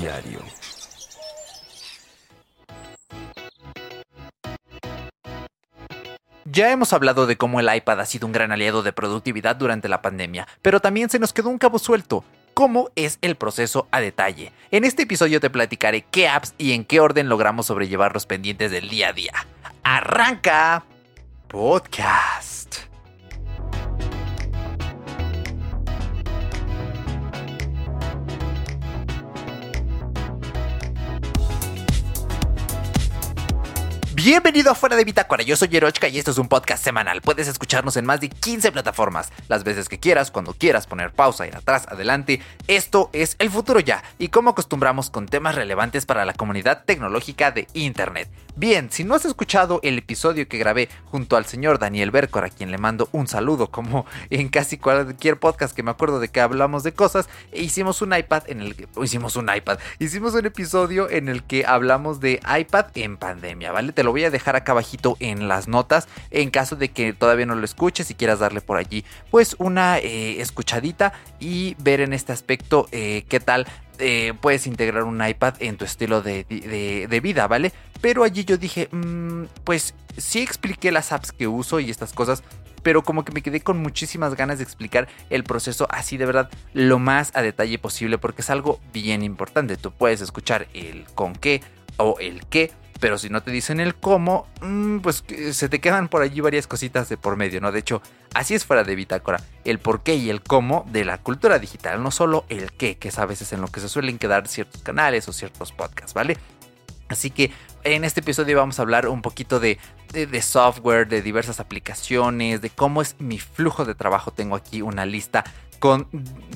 Diario. Ya hemos hablado de cómo el iPad ha sido un gran aliado de productividad durante la pandemia, pero también se nos quedó un cabo suelto. ¿Cómo es el proceso a detalle? En este episodio te platicaré qué apps y en qué orden logramos sobrellevar los pendientes del día a día. ¡Arranca! Podcast. Bienvenido a Fuera de Bitácora, yo soy Yerochka y esto es un podcast semanal. Puedes escucharnos en más de 15 plataformas, las veces que quieras, cuando quieras, poner pausa, ir atrás, adelante. Esto es el futuro ya y como acostumbramos con temas relevantes para la comunidad tecnológica de Internet. Bien, si no has escuchado el episodio que grabé junto al señor Daniel Bercor, a quien le mando un saludo, como en casi cualquier podcast que me acuerdo de que hablamos de cosas, hicimos un iPad en el que hicimos un iPad, hicimos un episodio en el que hablamos de iPad en pandemia, ¿vale? Te lo voy a dejar acá abajito en las notas en caso de que todavía no lo escuches y quieras darle por allí pues una eh, escuchadita y ver en este aspecto eh, qué tal eh, puedes integrar un iPad en tu estilo de, vida, ¿vale? Pero allí yo dije, mm, pues sí expliqué las apps que uso y estas cosas, pero como que me quedé con muchísimas ganas de explicar el proceso así de verdad lo más a detalle posible porque es algo bien importante. Tú puedes escuchar el con qué o el qué, pero si no te dicen el cómo, mm, pues se te quedan por allí varias cositas de por medio, ¿no? De hecho, así es fuera de Bitácora, el por qué y el cómo de la cultura digital, no solo el qué, que es a veces en lo que se suelen quedar ciertos canales o ciertos podcasts, ¿vale? Así que en este episodio vamos a hablar un poquito de, de, software, de diversas aplicaciones, de cómo es mi flujo de trabajo. Tengo aquí una lista con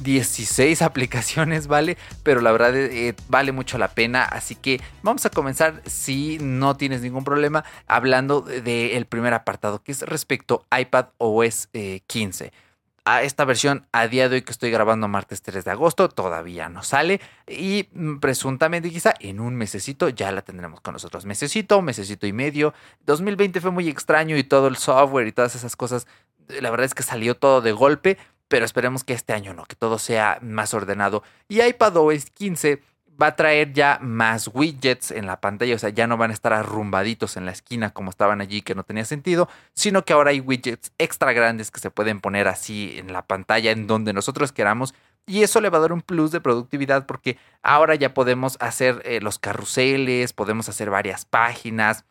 16 aplicaciones, ¿vale? Pero la verdad eh, vale mucho la pena, así que vamos a comenzar si no tienes ningún problema hablando del primer apartado que es respecto a iPad OS 15. Eh, a esta versión a día de hoy que estoy grabando martes 3 de agosto todavía no sale y mm, presuntamente quizá en un mesecito ya la tendremos con nosotros. Mesecito, mesecito y medio. 2020 fue muy extraño y todo el software y todas esas cosas, la verdad es que salió todo de golpe pero esperemos que este año no, que todo sea más ordenado. Y iPadOS 15 va a traer ya más widgets en la pantalla, o sea, ya no van a estar arrumbaditos en la esquina como estaban allí, que no tenía sentido, sino que ahora hay widgets extra grandes que se pueden poner así en la pantalla en donde nosotros queramos. Y eso le va a dar un plus de productividad porque ahora ya podemos hacer eh, los carruseles, podemos hacer varias páginas,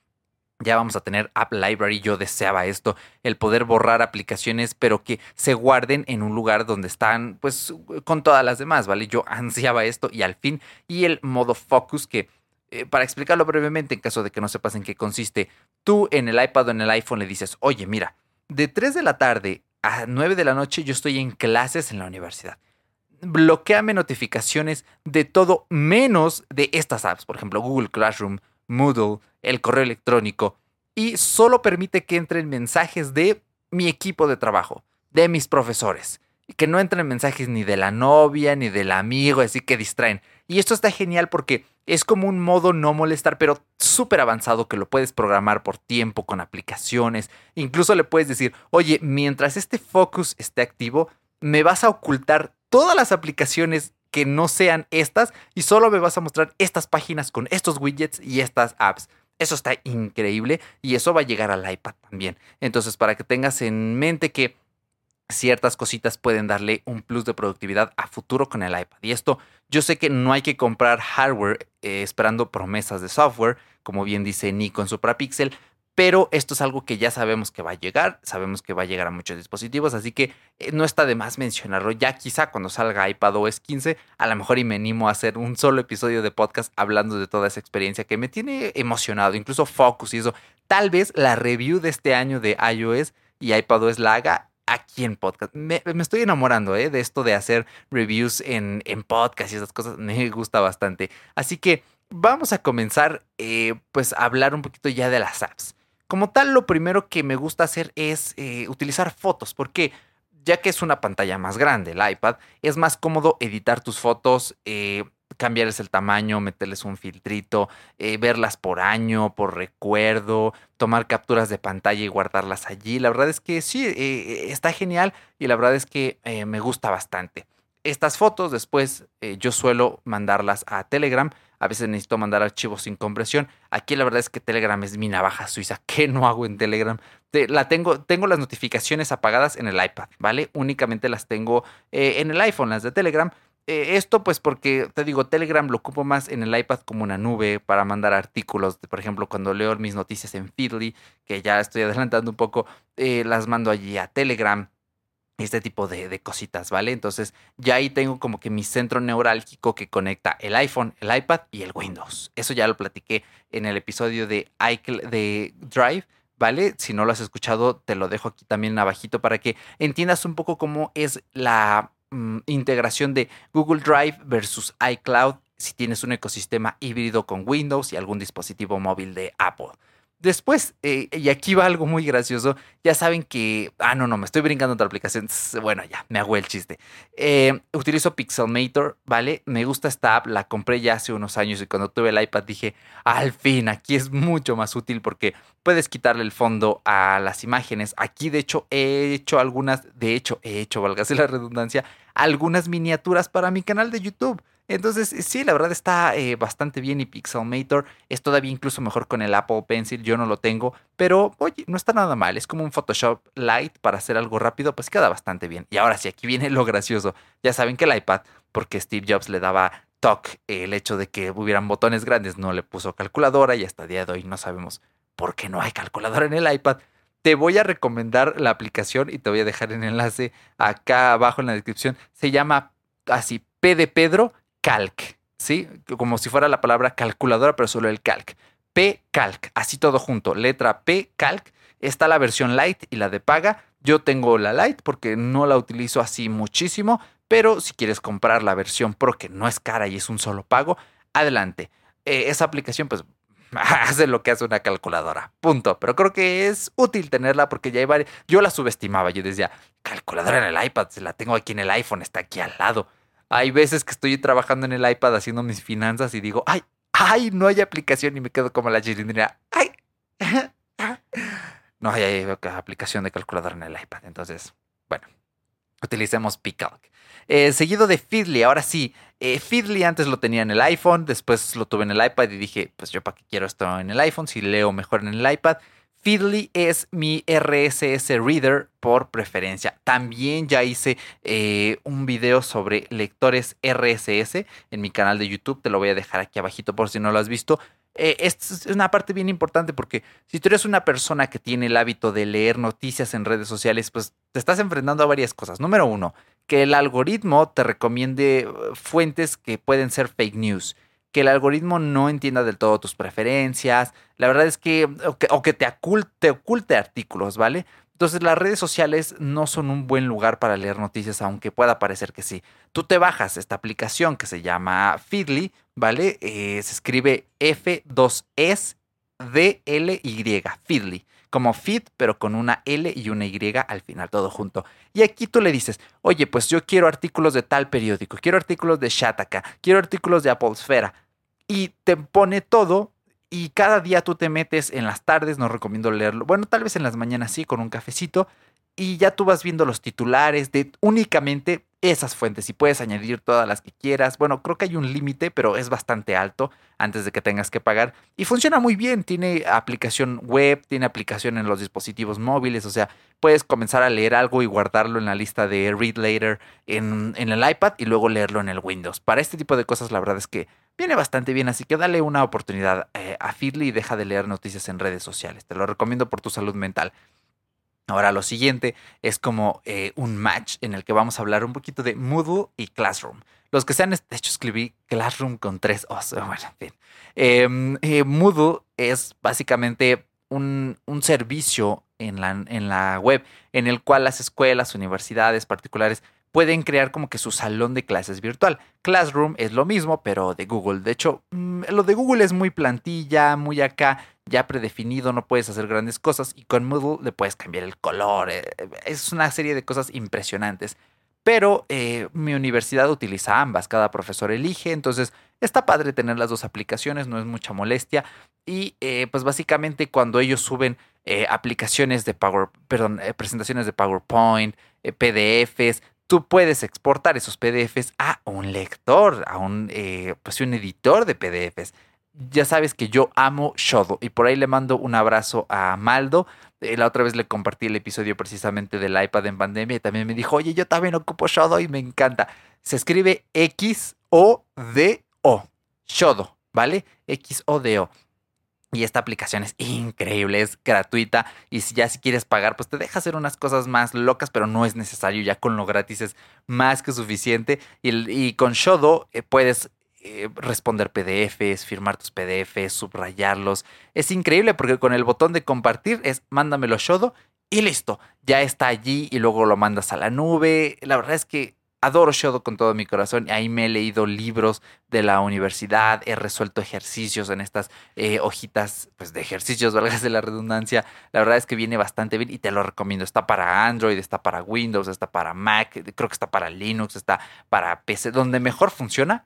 ya vamos a tener App Library. Yo deseaba esto, el poder borrar aplicaciones, pero que se guarden en un lugar donde están, pues, con todas las demás, ¿vale? Yo ansiaba esto y al fin, y el modo focus que, eh, para explicarlo brevemente, en caso de que no sepas en qué consiste, tú en el iPad o en el iPhone le dices, oye, mira, de 3 de la tarde a 9 de la noche yo estoy en clases en la universidad. Bloqueame notificaciones de todo menos de estas apps, por ejemplo, Google Classroom, Moodle, el correo electrónico y solo permite que entren mensajes de mi equipo de trabajo, de mis profesores. Que no entren mensajes ni de la novia ni del amigo, así que distraen. Y esto está genial porque es como un modo no molestar, pero súper avanzado que lo puedes programar por tiempo con aplicaciones. Incluso le puedes decir, oye, mientras este focus esté activo, me vas a ocultar todas las aplicaciones que no sean estas y solo me vas a mostrar estas páginas con estos widgets y estas apps. Eso está increíble y eso va a llegar al iPad también. Entonces, para que tengas en mente que ciertas cositas pueden darle un plus de productividad a futuro con el iPad. Y esto, yo sé que no hay que comprar hardware eh, esperando promesas de software, como bien dice Nico en Suprapixel, pero esto es algo que ya sabemos que va a llegar, sabemos que va a llegar a muchos dispositivos, así que eh, no está de más mencionarlo. Ya quizá cuando salga iPad OS 15, a lo mejor y me animo a hacer un solo episodio de podcast hablando de toda esa experiencia que me tiene emocionado, incluso Focus y eso. Tal vez la review de este año de iOS y iPadOS la haga aquí en podcast. Me, estoy enamorando ¿eh? de esto de hacer reviews en, en podcast y esas cosas. Me gusta bastante. Así que vamos a comenzar eh, pues a hablar un poquito ya de las apps. Como tal, lo primero que me gusta hacer es eh, utilizar fotos, porque ya que es una pantalla más grande, el iPad, es más cómodo editar tus fotos, eh, cambiarles el tamaño, meterles un filtrito, eh, verlas por año, por recuerdo, tomar capturas de pantalla y guardarlas allí. La verdad es que sí, está genial y la verdad es que me gusta bastante. estas fotos, después yo suelo mandarlas a Telegram. A veces necesito mandar archivos sin compresión. Aquí la verdad es que Telegram es mi navaja suiza. ¿Qué no hago en Telegram? la tengo, tengo las notificaciones apagadas en el iPad, ¿vale? Únicamente las tengo eh, en el iPhone, las de Telegram. Eh, esto pues porque te digo, Telegram lo ocupo más en el iPad como una nube para mandar artículos. Por ejemplo, cuando leo mis noticias en Feedly, que ya estoy adelantando un poco, eh, las mando allí a Telegram. Este tipo de, de, cositas, ¿vale? Entonces ya ahí tengo como que mi centro neurálgico que conecta el iPhone, el iPad y el Windows. Eso ya lo platiqué en el episodio de, de Drive, ¿vale? Si no lo has escuchado, te lo dejo aquí también abajito para que entiendas un poco cómo es la Mm, integración de Google Drive versus iCloud si tienes un ecosistema híbrido con Windows y algún dispositivo móvil de Apple. Después, eh, y aquí va algo muy gracioso, ya saben que, ah, no, no, me estoy brincando otra aplicación, bueno, ya, me hago el chiste. Eh, utilizo Pixelmator, ¿vale? Me gusta esta app, la compré ya hace unos años y cuando tuve el iPad dije, al fin, aquí es mucho más útil porque puedes quitarle el fondo a las imágenes. Aquí, de hecho, he hecho algunas, de hecho, he hecho, valgase la redundancia, algunas miniaturas para mi canal de YouTube. Entonces, sí, la verdad está eh, bastante bien y Pixelmator es todavía incluso mejor con el Apple Pencil. Yo no lo tengo, pero oye, no está nada mal. Es como un Photoshop Lite para hacer algo rápido, pues queda bastante bien. Y ahora sí, aquí viene lo gracioso. Ya saben que el iPad, porque Steve Jobs le daba toque el hecho de que hubieran botones grandes, no le puso calculadora y hasta el día de hoy no sabemos por qué no hay calculadora en el iPad. Te voy a recomendar la aplicación y te voy a dejar el enlace acá abajo en la descripción. Se llama así P de Pedro Calc, ¿sí? Como si fuera la palabra calculadora, pero solo el calc. P Calc, así todo junto. Letra P Calc. Está la versión light y la de paga. Yo tengo la light porque no la utilizo así muchísimo, pero si quieres comprar la versión Pro que no es cara y es un solo pago, adelante. Eh, esa aplicación pues hace lo que hace una calculadora. Punto. Pero creo que es útil tenerla porque ya hay varias. Yo la subestimaba. Yo decía, calculadora en el iPad, la tengo aquí en el iPhone, está aquí al lado. Hay veces que estoy trabajando en el iPad haciendo mis finanzas y digo, ay, ay, no hay aplicación y me quedo como la chilindrina. Ay, no hay, aplicación de calculadora en el iPad. Entonces, bueno, utilicemos Picalc. Eh, seguido de Feedly, ahora sí, eh, Feedly antes lo tenía en el iPhone, después lo tuve en el iPad y dije, pues yo para qué quiero esto en el iPhone, si leo mejor en el iPad. Feedly es mi RSS Reader por preferencia. También ya hice eh, un video sobre lectores RSS en mi canal de YouTube. Te lo voy a dejar aquí abajito por si no lo has visto. Eh, es una parte bien importante porque si tú eres una persona que tiene el hábito de leer noticias en redes sociales, pues te estás enfrentando a varias cosas. Número uno, que el algoritmo te recomiende eh, fuentes que pueden ser fake news que el algoritmo no entienda del todo tus preferencias. La verdad es que, o que, te, oculte, artículos, ¿vale? Entonces las redes sociales no son un buen lugar para leer noticias, aunque pueda parecer que sí. Tú te bajas esta aplicación que se llama Feedly, ¿vale? Eh, se escribe F2S D-L-Y, Feedly. Como Feed, pero con una L y una Y al final, todo junto. Y aquí tú le dices, oye, pues yo quiero artículos de tal periódico, quiero artículos de Shataka, quiero artículos de Apolsfera y te pone todo y cada día tú te metes en las tardes, no recomiendo leerlo, bueno, tal vez en las mañanas sí, con un cafecito, y ya tú vas viendo los titulares de únicamente esas fuentes y puedes añadir todas las que quieras. Bueno, creo que hay un límite, pero es bastante alto antes de que tengas que pagar. Y funciona muy bien, tiene aplicación web, tiene aplicación en los dispositivos móviles, o sea, puedes comenzar a leer algo y guardarlo en la lista de Read Later en, el iPad y luego leerlo en el Windows. Para este tipo de cosas la verdad es que viene bastante bien, así que dale una oportunidad eh, a Feedly y deja de leer noticias en redes sociales. Te lo recomiendo por tu salud mental. Ahora lo siguiente es como eh, un match en el que vamos a hablar un poquito de Moodle y Classroom. Los que sean, de hecho escribí Classroom con tres O's, bueno, en fin. Em, eh, Moodle es básicamente un, servicio en la, en la web en el cual las escuelas, universidades particulares pueden crear como que su salón de clases virtual. Classroom es lo mismo, pero de Google. De hecho, mm, lo de Google es muy plantilla, muy acá, ya predefinido, no puedes hacer grandes cosas y con Moodle le puedes cambiar el color. Eh, es una serie de cosas impresionantes. Pero eh, mi universidad utiliza ambas, cada profesor elige, entonces está padre tener las dos aplicaciones, no es mucha molestia. Y eh, pues básicamente cuando ellos suben aplicaciones de Power, perdón, presentaciones de PowerPoint, PDFs, tú puedes exportar esos PDFs a un lector, a un, eh, pues un editor de PDFs. Ya sabes que yo amo Shodo y por ahí le mando un abrazo a Maldo. Eh, la otra vez le compartí el episodio precisamente del iPad en pandemia y también me dijo, oye, yo también ocupo Shodo y me encanta. Se escribe X-O-D-O. Shodo, ¿vale? X-O-D-O. Y esta aplicación es increíble, es gratuita. Y si ya si quieres pagar, pues te deja hacer unas cosas más locas, pero no es necesario. Ya con lo gratis es más que suficiente. Y, con Shodo eh, puedes eh, responder PDFs, firmar tus PDFs, subrayarlos. Es increíble porque con el botón de compartir es mándamelo Shodo y listo. Ya está allí y luego lo mandas a la nube. La verdad es que adoro Shodo con todo mi corazón. Ahí me he leído libros de la universidad, he resuelto ejercicios en estas eh, hojitas pues, de ejercicios, valgas de la redundancia. La verdad es que viene bastante bien y te lo recomiendo. Está para Android, está para Windows, está para Mac, creo que está para Linux, está para PC. Donde mejor funciona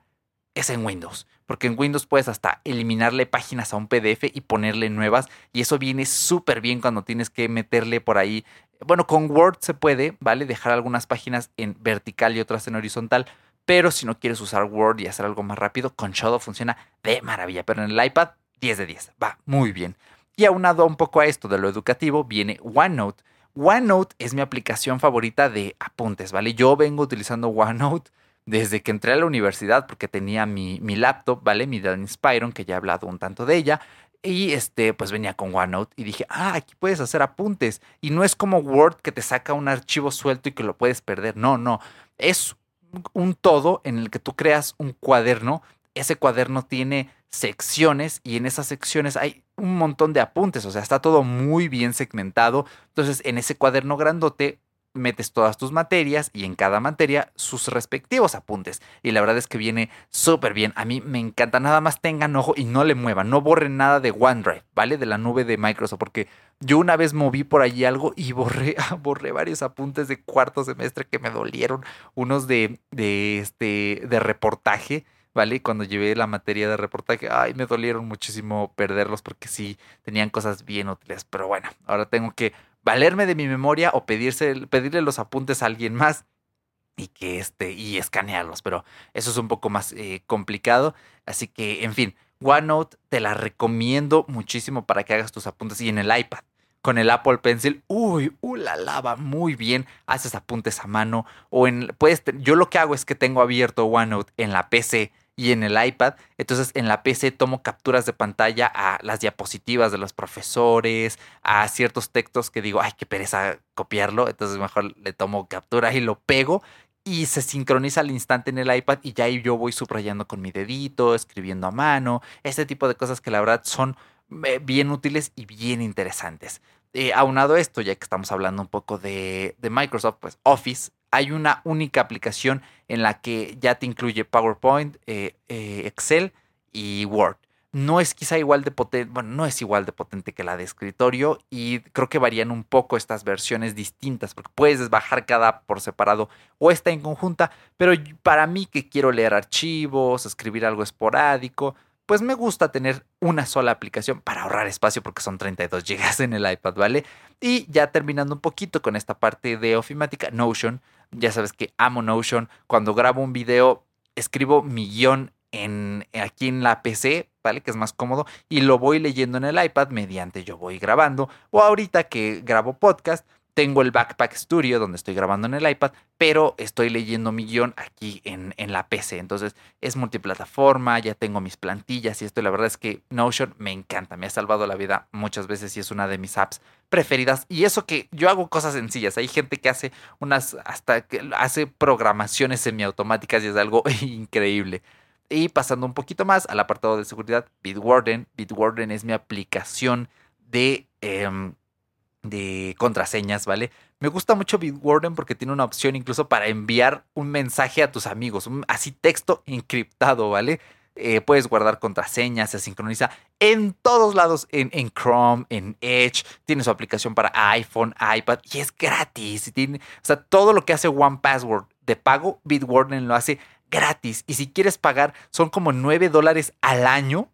es en Windows, porque en Windows puedes hasta eliminarle páginas a un PDF y ponerle nuevas y eso viene súper bien cuando tienes que meterle por ahí bueno, con Word se puede, ¿vale? Dejar algunas páginas en vertical y otras en horizontal. Pero si no quieres usar Word y hacer algo más rápido, con Shadow funciona de maravilla. Pero en el iPad, 10 de 10. Va muy bien. Y aunado un poco a esto de lo educativo, viene OneNote. OneNote es mi aplicación favorita de apuntes, ¿vale? Yo vengo utilizando OneNote desde que entré a la universidad porque tenía mi, mi laptop, ¿vale? Mi Dell Inspiron, que ya he hablado un tanto de ella. Y este, pues venía con OneNote y dije, ah, aquí puedes hacer apuntes. Y no es como Word que te saca un archivo suelto y que lo puedes perder. No, no. Es un todo en el que tú creas un cuaderno. Ese cuaderno tiene secciones y en esas secciones hay un montón de apuntes. O sea, está todo muy bien segmentado. Entonces, en ese cuaderno grandote metes todas tus materias y en cada materia sus respectivos apuntes. Y la verdad es que viene súper bien. A mí me encanta. Nada más tengan ojo y no le muevan. No borren nada de OneDrive, ¿vale? De la nube de Microsoft. Porque yo una vez moví por allí algo y borré, borré varios apuntes de cuarto semestre que me dolieron. Unos de, de, este, de reportaje. ¿vale? Cuando llevé la materia de reportaje, ay, me dolieron muchísimo perderlos porque sí, tenían cosas bien útiles. Pero bueno, ahora tengo que valerme de mi memoria o pedirse, pedirle los apuntes a alguien más y que este y escanearlos, pero eso es un poco más eh, complicado, así que en fin, OneNote te la recomiendo muchísimo para que hagas tus apuntes y en el iPad. Con el Apple Pencil, uy, uh, la lava muy bien, haces apuntes a mano o en puedes yo lo que hago es que tengo abierto OneNote en la PC y en el iPad. Entonces en la PC tomo capturas de pantalla a las diapositivas de los profesores, a ciertos textos que digo, ay, qué pereza copiarlo. Entonces mejor le tomo captura y lo pego y se sincroniza al instante en el iPad y ya ahí yo voy subrayando con mi dedito, escribiendo a mano, este tipo de cosas que la verdad son eh, bien útiles y bien interesantes. Eh, aunado esto, ya que estamos hablando un poco de, de Microsoft, pues Office hay una única aplicación en la que ya te incluye PowerPoint, eh, eh, Excel y Word. No es quizá igual de potente, bueno, no es igual de potente que la de escritorio y creo que varían un poco estas versiones distintas porque puedes bajar cada por separado o está en conjunta, pero para mí que quiero leer archivos, escribir algo esporádico, pues me gusta tener una sola aplicación para ahorrar espacio porque son 32 GB en el iPad, ¿vale? Y ya terminando un poquito con esta parte de ofimática, Notion, ya sabes que amo Notion, cuando grabo un video escribo mi guion en, aquí en la PC, ¿vale? Que es más cómodo, y lo voy leyendo en el iPad mediante yo voy grabando, o ahorita que grabo podcast, tengo el Backpack Studio donde estoy grabando en el iPad, pero estoy leyendo mi guion aquí en, en, la PC. Entonces es multiplataforma, ya tengo mis plantillas y esto. La verdad es que Notion me encanta, me ha salvado la vida muchas veces y es una de mis apps preferidas. Y eso que yo hago cosas sencillas. Hay gente que hace unas, hasta que hace programaciones semiautomáticas y es algo increíble. Y pasando un poquito más al apartado de seguridad, Bitwarden. Bitwarden es mi aplicación de... Em, de contraseñas, ¿vale? Me gusta mucho Bitwarden porque tiene una opción incluso para enviar un mensaje a tus amigos, así texto encriptado, ¿vale? Eh, puedes guardar contraseñas, se sincroniza en todos lados, en, en, Chrome, en Edge, tiene su aplicación para iPhone, iPad y es gratis. Tiene, o sea, todo lo que hace One Password de pago, Bitwarden lo hace gratis. Y si quieres pagar, son como 9 dólares al año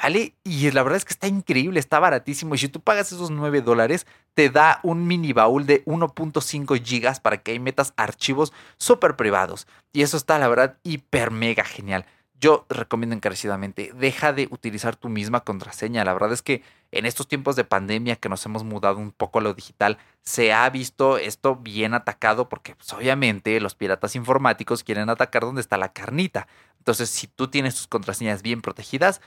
¿vale? Y la verdad es que está increíble, está baratísimo. Y si tú pagas esos 9 dólares, te da un mini baúl de 1.5 gigas para que metas archivos súper privados. Y eso está, la verdad, hiper mega genial. Yo recomiendo encarecidamente, deja de utilizar tu misma contraseña. La verdad es que en estos tiempos de pandemia que nos hemos mudado un poco a lo digital, se ha visto esto bien atacado porque pues, obviamente los piratas informáticos quieren atacar donde está la carnita. Entonces, si tú tienes tus contraseñas bien protegidas,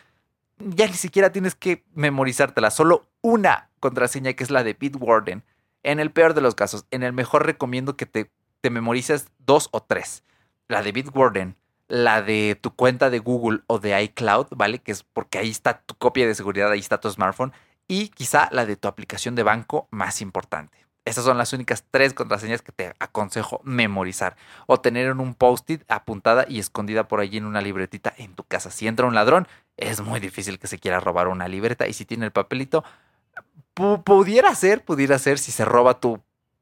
ya ni siquiera tienes que memorizártela, solo una contraseña que es la de Bitwarden. En el peor de los casos, en el mejor recomiendo que te, te memorices dos o tres. La de Bitwarden, la de tu cuenta de Google o de iCloud, ¿vale? Que es porque ahí está tu copia de seguridad, ahí está tu smartphone. Y quizá la de tu aplicación de banco más importante. Esas son las únicas tres contraseñas que te aconsejo memorizar o tener en un post-it apuntada y escondida por allí en una libretita en tu casa. Si entra un ladrón, es muy difícil que se quiera robar una libreta y si tiene el papelito, pudiera ser, pudiera ser si se roba tu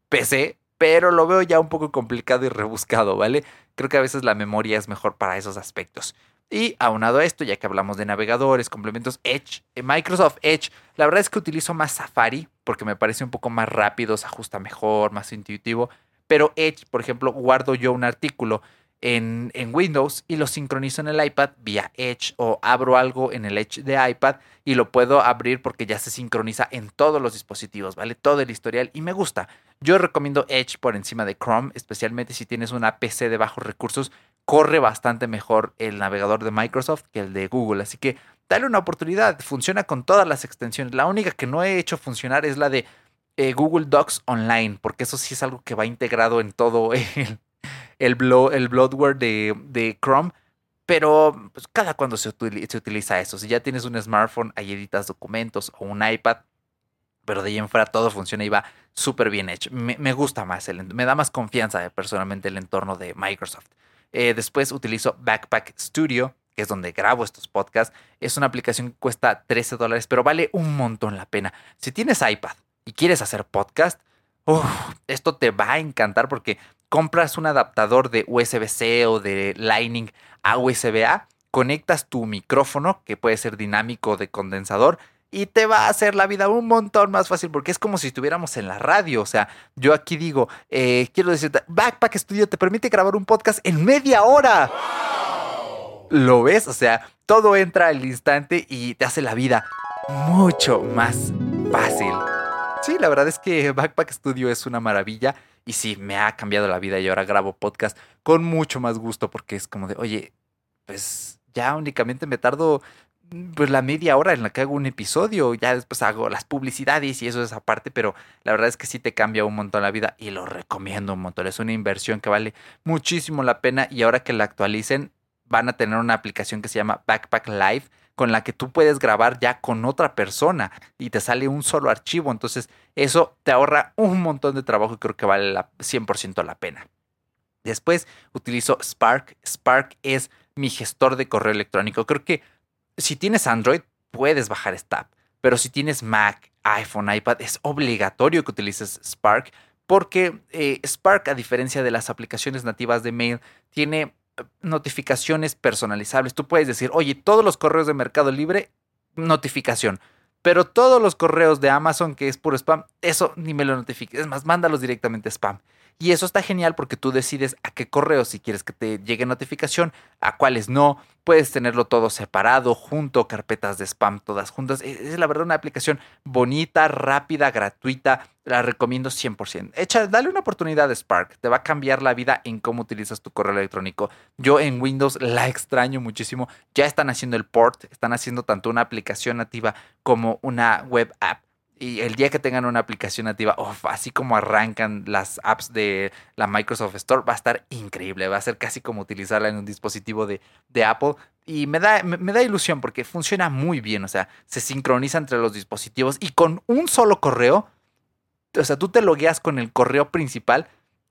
PC, pero lo veo ya un poco complicado y rebuscado, ¿vale? Creo que a veces la memoria es mejor para esos aspectos. Y aunado a esto, ya que hablamos de navegadores, complementos, Edge, eh, Microsoft Edge, la verdad es que utilizo más Safari porque me parece un poco más rápido, se ajusta mejor, más intuitivo. Pero Edge, por ejemplo, guardo yo un artículo en, en, Windows y lo sincronizo en el iPad vía Edge o abro algo en el Edge de iPad y lo puedo abrir porque ya se sincroniza en todos los dispositivos, ¿vale? Todo el historial y me gusta. Yo recomiendo Edge por encima de Chrome, especialmente si tienes una PC de bajos recursos, corre bastante mejor el navegador de Microsoft que el de Google, así que dale una oportunidad, funciona con todas las extensiones. La única que no he hecho funcionar es la de eh, Google Docs Online, porque eso sí es algo que va integrado en todo el el, el bloatware de, de Chrome. Pero pues, cada cuando se, se, utiliza eso. Si ya tienes un smartphone, ahí editas documentos o un iPad. Pero de ahí en fuera todo funciona y va súper bien hecho. Me, gusta más, el, me da más confianza eh, personalmente el entorno de Microsoft. Eh, después utilizo Backpack Studio, que es donde grabo estos podcasts. Es una aplicación que cuesta 13 dólares, pero vale un montón la pena. Si tienes iPad y quieres hacer podcast, esto te va a encantar porque compras un adaptador de USB-C o de Lightning a USB-A, conectas tu micrófono, que puede ser dinámico de condensador, y te va a hacer la vida un montón más fácil porque es como si estuviéramos en la radio. O sea, yo aquí digo, eh, quiero decirte, Backpack Studio te permite grabar un podcast en media hora. ¿Lo ves? O sea, todo entra al instante y te hace la vida mucho más fácil. Sí, la verdad es que Backpack Studio es una maravilla. Y sí, me ha cambiado la vida y ahora grabo podcast con mucho más gusto porque es como de, oye, pues ya únicamente me tardo pues la media hora en la que hago un episodio, ya después hago las publicidades y eso es aparte, pero la verdad es que sí te cambia un montón la vida y lo recomiendo un montón. Es una inversión que vale muchísimo la pena y ahora que la actualicen van a tener una aplicación que se llama Backpack Live con la que tú puedes grabar ya con otra persona y te sale un solo archivo. Entonces eso te ahorra un montón de trabajo y creo que vale la 100% la pena. Después utilizo Spark. Spark es mi gestor de correo electrónico. Creo que si tienes Android puedes bajar esta app, pero si tienes Mac, iPhone, iPad es obligatorio que utilices Spark porque eh, Spark, a diferencia de las aplicaciones nativas de mail, tiene notificaciones personalizables. Tú puedes decir, oye, todos los correos de Mercado Libre, notificación. Pero todos los correos de Amazon, que es puro spam, eso ni me lo notifiques. Es más, mándalos directamente a spam. Y eso está genial porque tú decides a qué correos si quieres que te llegue notificación, a cuáles no. Puedes tenerlo todo separado, junto, carpetas de spam todas juntas. E, es la verdad una aplicación bonita, rápida, gratuita. La recomiendo 100%. Echa, dale una oportunidad a Spark. Te va a cambiar la vida en cómo utilizas tu correo electrónico. Yo en Windows la extraño muchísimo. Ya están haciendo el port, están haciendo tanto una aplicación nativa como una web app y el día que tengan una aplicación nativa, así como arrancan las apps de la Microsoft Store, va a estar increíble. Va a ser casi como utilizarla en un dispositivo de, Apple. Y me da, me, da ilusión porque funciona muy bien. O sea, se sincroniza entre los dispositivos y con un solo correo. O sea, tú te logueas con el correo principal.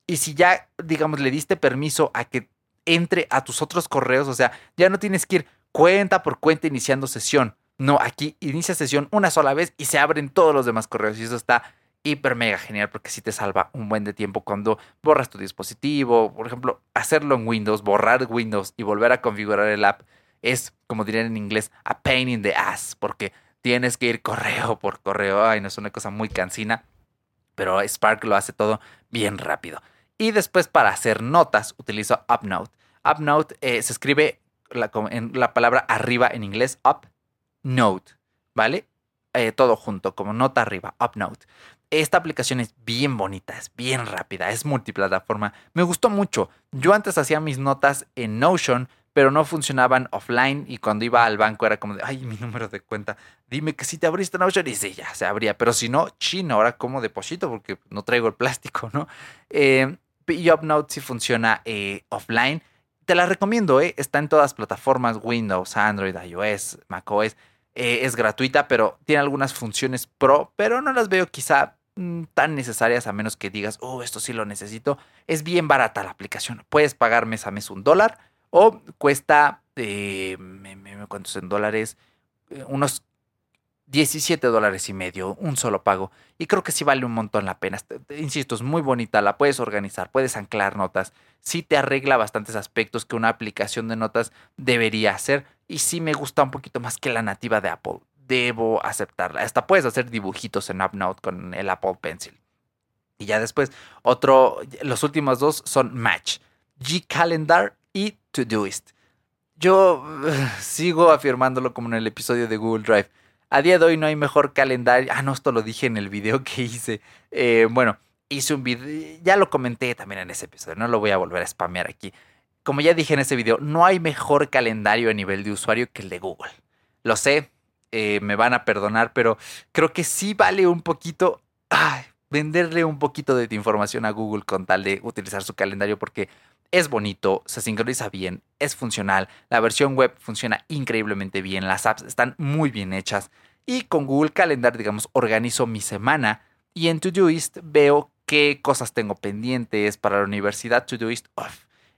Y si ya, digamos, le diste permiso a que entre a tus otros correos, o sea, ya no tienes que ir cuenta por cuenta iniciando sesión no, aquí inicia sesión una sola vez y se abren todos los demás correos. Y eso está hiper mega genial porque sí te salva un buen de tiempo cuando borras tu dispositivo. Por ejemplo, hacerlo en Windows, borrar Windows y volver a configurar el app es, como dirían en inglés, a pain in the ass, porque tienes que ir correo por correo. Ay, no es una cosa muy cansina, pero Spark lo hace todo bien rápido. Y después para hacer notas utilizo UpNote. UpNote eh, se escribe la, en la palabra arriba en inglés, up, note, ¿vale? Eh, todo junto, como nota arriba, UpNote. Esta aplicación es bien bonita, es bien rápida, es multiplataforma. Me gustó mucho. Yo antes hacía mis notas en Notion, pero no funcionaban offline y cuando iba al banco era como de, ay, mi número de cuenta, dime que si te abriste Notion y sí, ya se abría, pero si no, chino, ahora como deposito porque no traigo el plástico, ¿no? Eh, y UpNote sí funciona eh, offline. Te la recomiendo, ¿eh? está en todas plataformas, Windows, Android, iOS, macOS. Eh, es gratuita, pero tiene algunas funciones pro, pero no las veo quizá mm, tan necesarias a menos que digas, oh, esto sí lo necesito. Es bien barata la aplicación. Puedes pagar mes a mes un dólar o cuesta, eh, ¿cuántos en dólares? Eh, unos 17 dólares y medio, un solo pago. Y creo que sí vale un montón la pena. Insisto, es muy bonita, la puedes organizar, puedes anclar notas. Sí te arregla bastantes aspectos que una aplicación de notas debería hacer. Y sí me gusta un poquito más que la nativa de Apple. Debo aceptarla. Hasta puedes hacer dibujitos en UpNote con el Apple Pencil. Y ya después, otro, los últimos dos son Match, G Calendar y Todoist. Yo sigo afirmándolo como en el episodio de Google Drive a día de hoy no hay mejor calendario. Ah, no, esto lo dije en el video que hice. Eh, bueno, hice un video, ya lo comenté también en ese episodio, no lo voy a volver a spamear aquí. Como ya dije en ese video, no hay mejor calendario a nivel de usuario que el de Google. Lo sé, eh, me van a perdonar, pero creo que sí vale un poquito venderle un poquito de información a Google con tal de utilizar su calendario porque es bonito, se sincroniza bien, es funcional, la versión web funciona increíblemente bien, las apps están muy bien hechas y con Google Calendar, digamos, organizo mi semana y en Todoist veo qué cosas tengo pendientes para la universidad. Todoist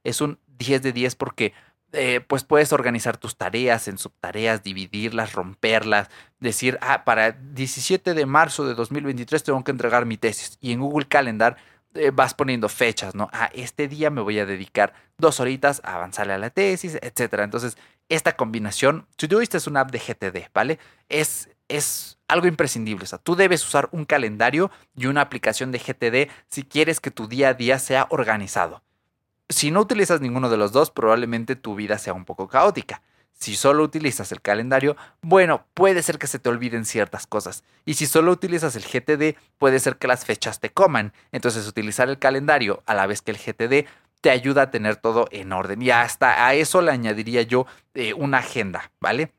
es un 10 de 10 porque eh, pues puedes organizar tus tareas en subtareas, dividirlas, romperlas, decir, ah, para 17 de marzo de 2023 tengo que entregar mi tesis. Y en Google Calendar eh, vas poniendo fechas, ¿no? Ah, este día me voy a dedicar dos horitas a avanzarle a la tesis, etc. Entonces, esta combinación, Todoist es una app de GTD, ¿vale? Es, es algo imprescindible. O sea, tú debes usar un calendario y una aplicación de GTD si quieres que tu día a día sea organizado. Si no utilizas ninguno de los dos, probablemente tu vida sea un poco caótica. Si solo utilizas el calendario, bueno, puede ser que se te olviden ciertas cosas. Y si solo utilizas el GTD, puede ser que las fechas te coman. Entonces utilizar el calendario a la vez que el GTD te ayuda a tener todo en orden. Y hasta a eso le añadiría yo eh, una agenda, ¿vale?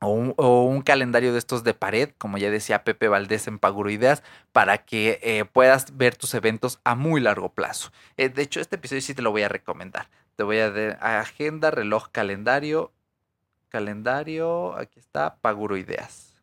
O un, calendario de estos de pared, como ya decía Pepe Valdés en Paguro Ideas, para que eh, puedas ver tus eventos a muy largo plazo. Eh, de hecho, este episodio sí te lo voy a recomendar. Te voy a dar agenda, reloj, calendario, Calendario, aquí está, Paguro Ideas.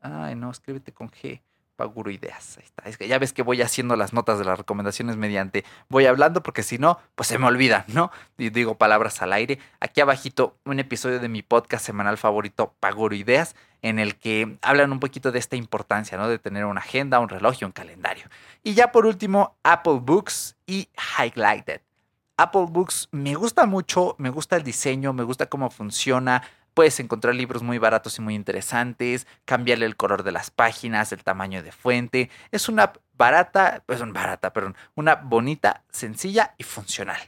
Ay, no, escríbete con G. Paguro Ideas. Ahí está. Es que ya ves que voy haciendo las notas de las recomendaciones mediante voy hablando porque si no, pues se me olvida, ¿no? Y digo palabras al aire. Aquí abajito un episodio de mi podcast semanal favorito, Paguro Ideas, en el que hablan un poquito de esta importancia, ¿no? De tener una agenda, un reloj y un calendario. Y ya por último, Apple Books y Highlighted. Apple Books me gusta mucho, me gusta el diseño, me gusta cómo funciona. Puedes encontrar libros muy baratos y muy interesantes, cambiarle el color de las páginas, el tamaño de fuente. Es una barata, pues barata, perdón, una bonita, sencilla y funcional.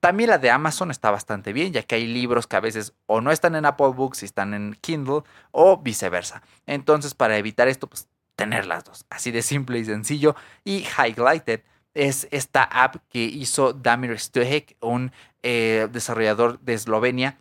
También la de Amazon está bastante bien, ya que hay libros que a veces o no están en Apple Books y están en Kindle o viceversa. Entonces, para evitar esto, pues tener las dos. Así de simple y sencillo. Y Highlighted es esta app que hizo Damir Stojek, un eh, desarrollador de Eslovenia.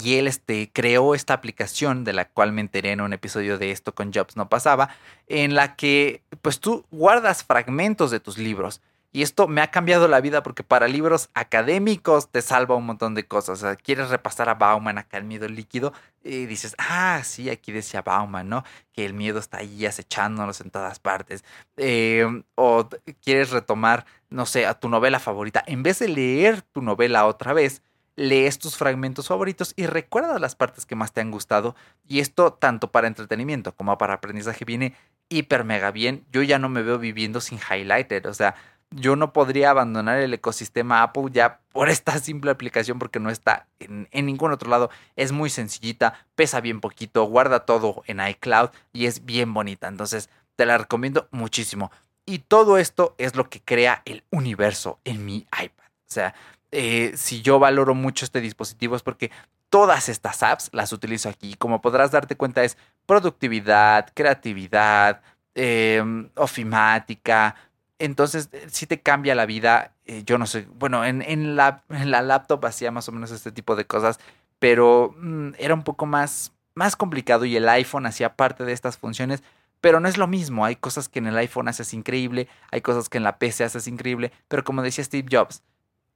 Y él este, creó esta aplicación de la cual me enteré en un episodio de esto con Jobs no pasaba, en la que pues tú guardas fragmentos de tus libros y esto me ha cambiado la vida porque para libros académicos te salva un montón de cosas. O sea, quieres repasar a Bauman acá el miedo líquido y dices, ah, sí, aquí decía Bauman, ¿no? Que el miedo está ahí acechándonos en todas partes. Em, o quieres retomar, no sé, a tu novela favorita. En vez de leer tu novela otra vez, lees tus fragmentos favoritos y recuerdas las partes que más te han gustado. Y esto tanto para entretenimiento como para aprendizaje viene hiper mega bien. Yo ya no me veo viviendo sin highlighter. O sea, yo no podría abandonar el ecosistema Apple ya por esta simple aplicación porque no está en, ningún otro lado. Es muy sencillita, pesa bien poquito, guarda todo en iCloud y es bien bonita. Entonces te la recomiendo muchísimo. Y todo esto es lo que crea el universo en mi iPad. O sea, eh, si yo valoro mucho este dispositivo es porque todas estas apps las utilizo aquí. Como podrás darte cuenta es productividad, creatividad, em, ofimática, entonces, eh, sí te cambia la vida. Eh, yo no sé, bueno, en, la, la, laptop hacía más o menos este tipo de cosas, pero mm, era un poco más, más complicado y el iPhone hacía parte de estas funciones. Pero no es lo mismo, hay cosas que en el iPhone haces increíble, hay cosas que en la PC haces increíble, pero como decía Steve Jobs,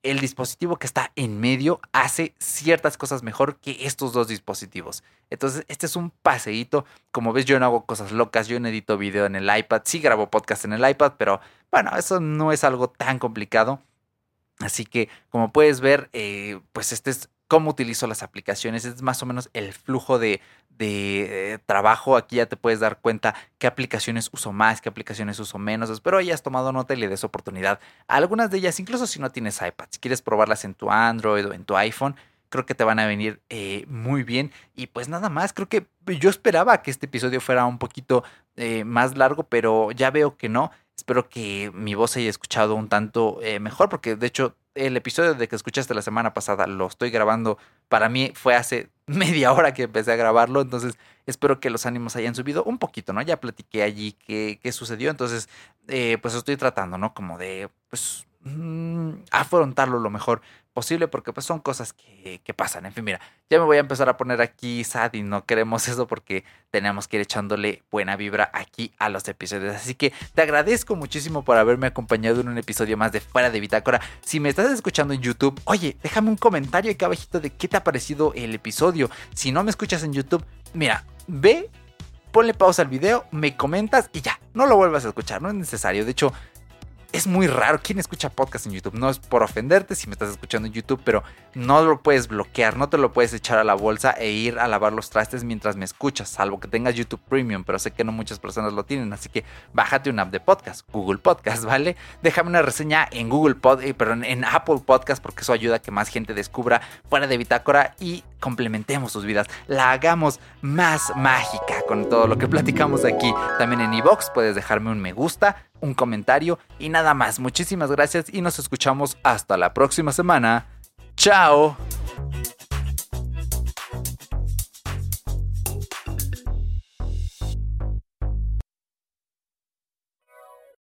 el dispositivo que está en medio hace ciertas cosas mejor que estos dos dispositivos. Entonces, este es un paseíto. Como ves, yo no hago cosas locas, yo no edito video en el iPad, sí grabo podcast en el iPad, pero bueno, eso no es algo tan complicado. Así que, como puedes ver, eh, pues este es cómo utilizo las aplicaciones, es más o menos el flujo de, de, trabajo. Aquí ya te puedes dar cuenta qué aplicaciones uso más, qué aplicaciones uso menos. Espero hayas tomado nota y le des oportunidad algunas de ellas, incluso si no tienes iPad, si quieres probarlas en tu Android o en tu iPhone. Creo que te van a venir eh, muy bien. Y pues nada más, creo que yo esperaba que este episodio fuera un poquito eh, más largo, pero ya veo que no. Espero que mi voz haya escuchado un tanto eh, mejor, porque de hecho el episodio de que escuchaste la semana pasada lo estoy grabando. Para mí fue hace media hora que empecé a grabarlo, entonces espero que los ánimos hayan subido un poquito, ¿no? Ya platiqué allí qué, qué sucedió, entonces eh, pues estoy tratando, ¿no? Como de, pues, mm, afrontarlo lo mejor posible porque pues son cosas que, que, pasan. En fin, mira, ya me voy a empezar a poner aquí sad y no queremos eso porque tenemos que ir echándole buena vibra aquí a los episodios. Así que te agradezco muchísimo por haberme acompañado en un episodio más de Fuera de Bitácora. Si me estás escuchando en YouTube, oye, déjame un comentario aquí abajito de qué te ha parecido el episodio. Si no me escuchas en YouTube, mira, ve ponle pausa al video, me comentas y ya, no lo vuelvas a escuchar, no es necesario. De hecho, es muy raro. ¿Quién escucha podcast en YouTube? No es por ofenderte si me estás escuchando en YouTube, pero no lo puedes bloquear, no te lo puedes echar a la bolsa e ir a lavar los trastes mientras me escuchas, salvo que tengas YouTube Premium, pero sé que no muchas personas lo tienen, así que bájate una app de podcast, Google Podcast, ¿vale? Déjame una reseña en Google Podcast, eh, perdón, en Apple Podcast, porque eso ayuda a que más gente descubra fuera de Bitácora y complementemos sus vidas, la hagamos más mágica con todo lo que platicamos aquí. También en iBox puedes dejarme un me gusta, un comentario y nada más. Muchísimas gracias y nos escuchamos hasta la próxima semana. Chao.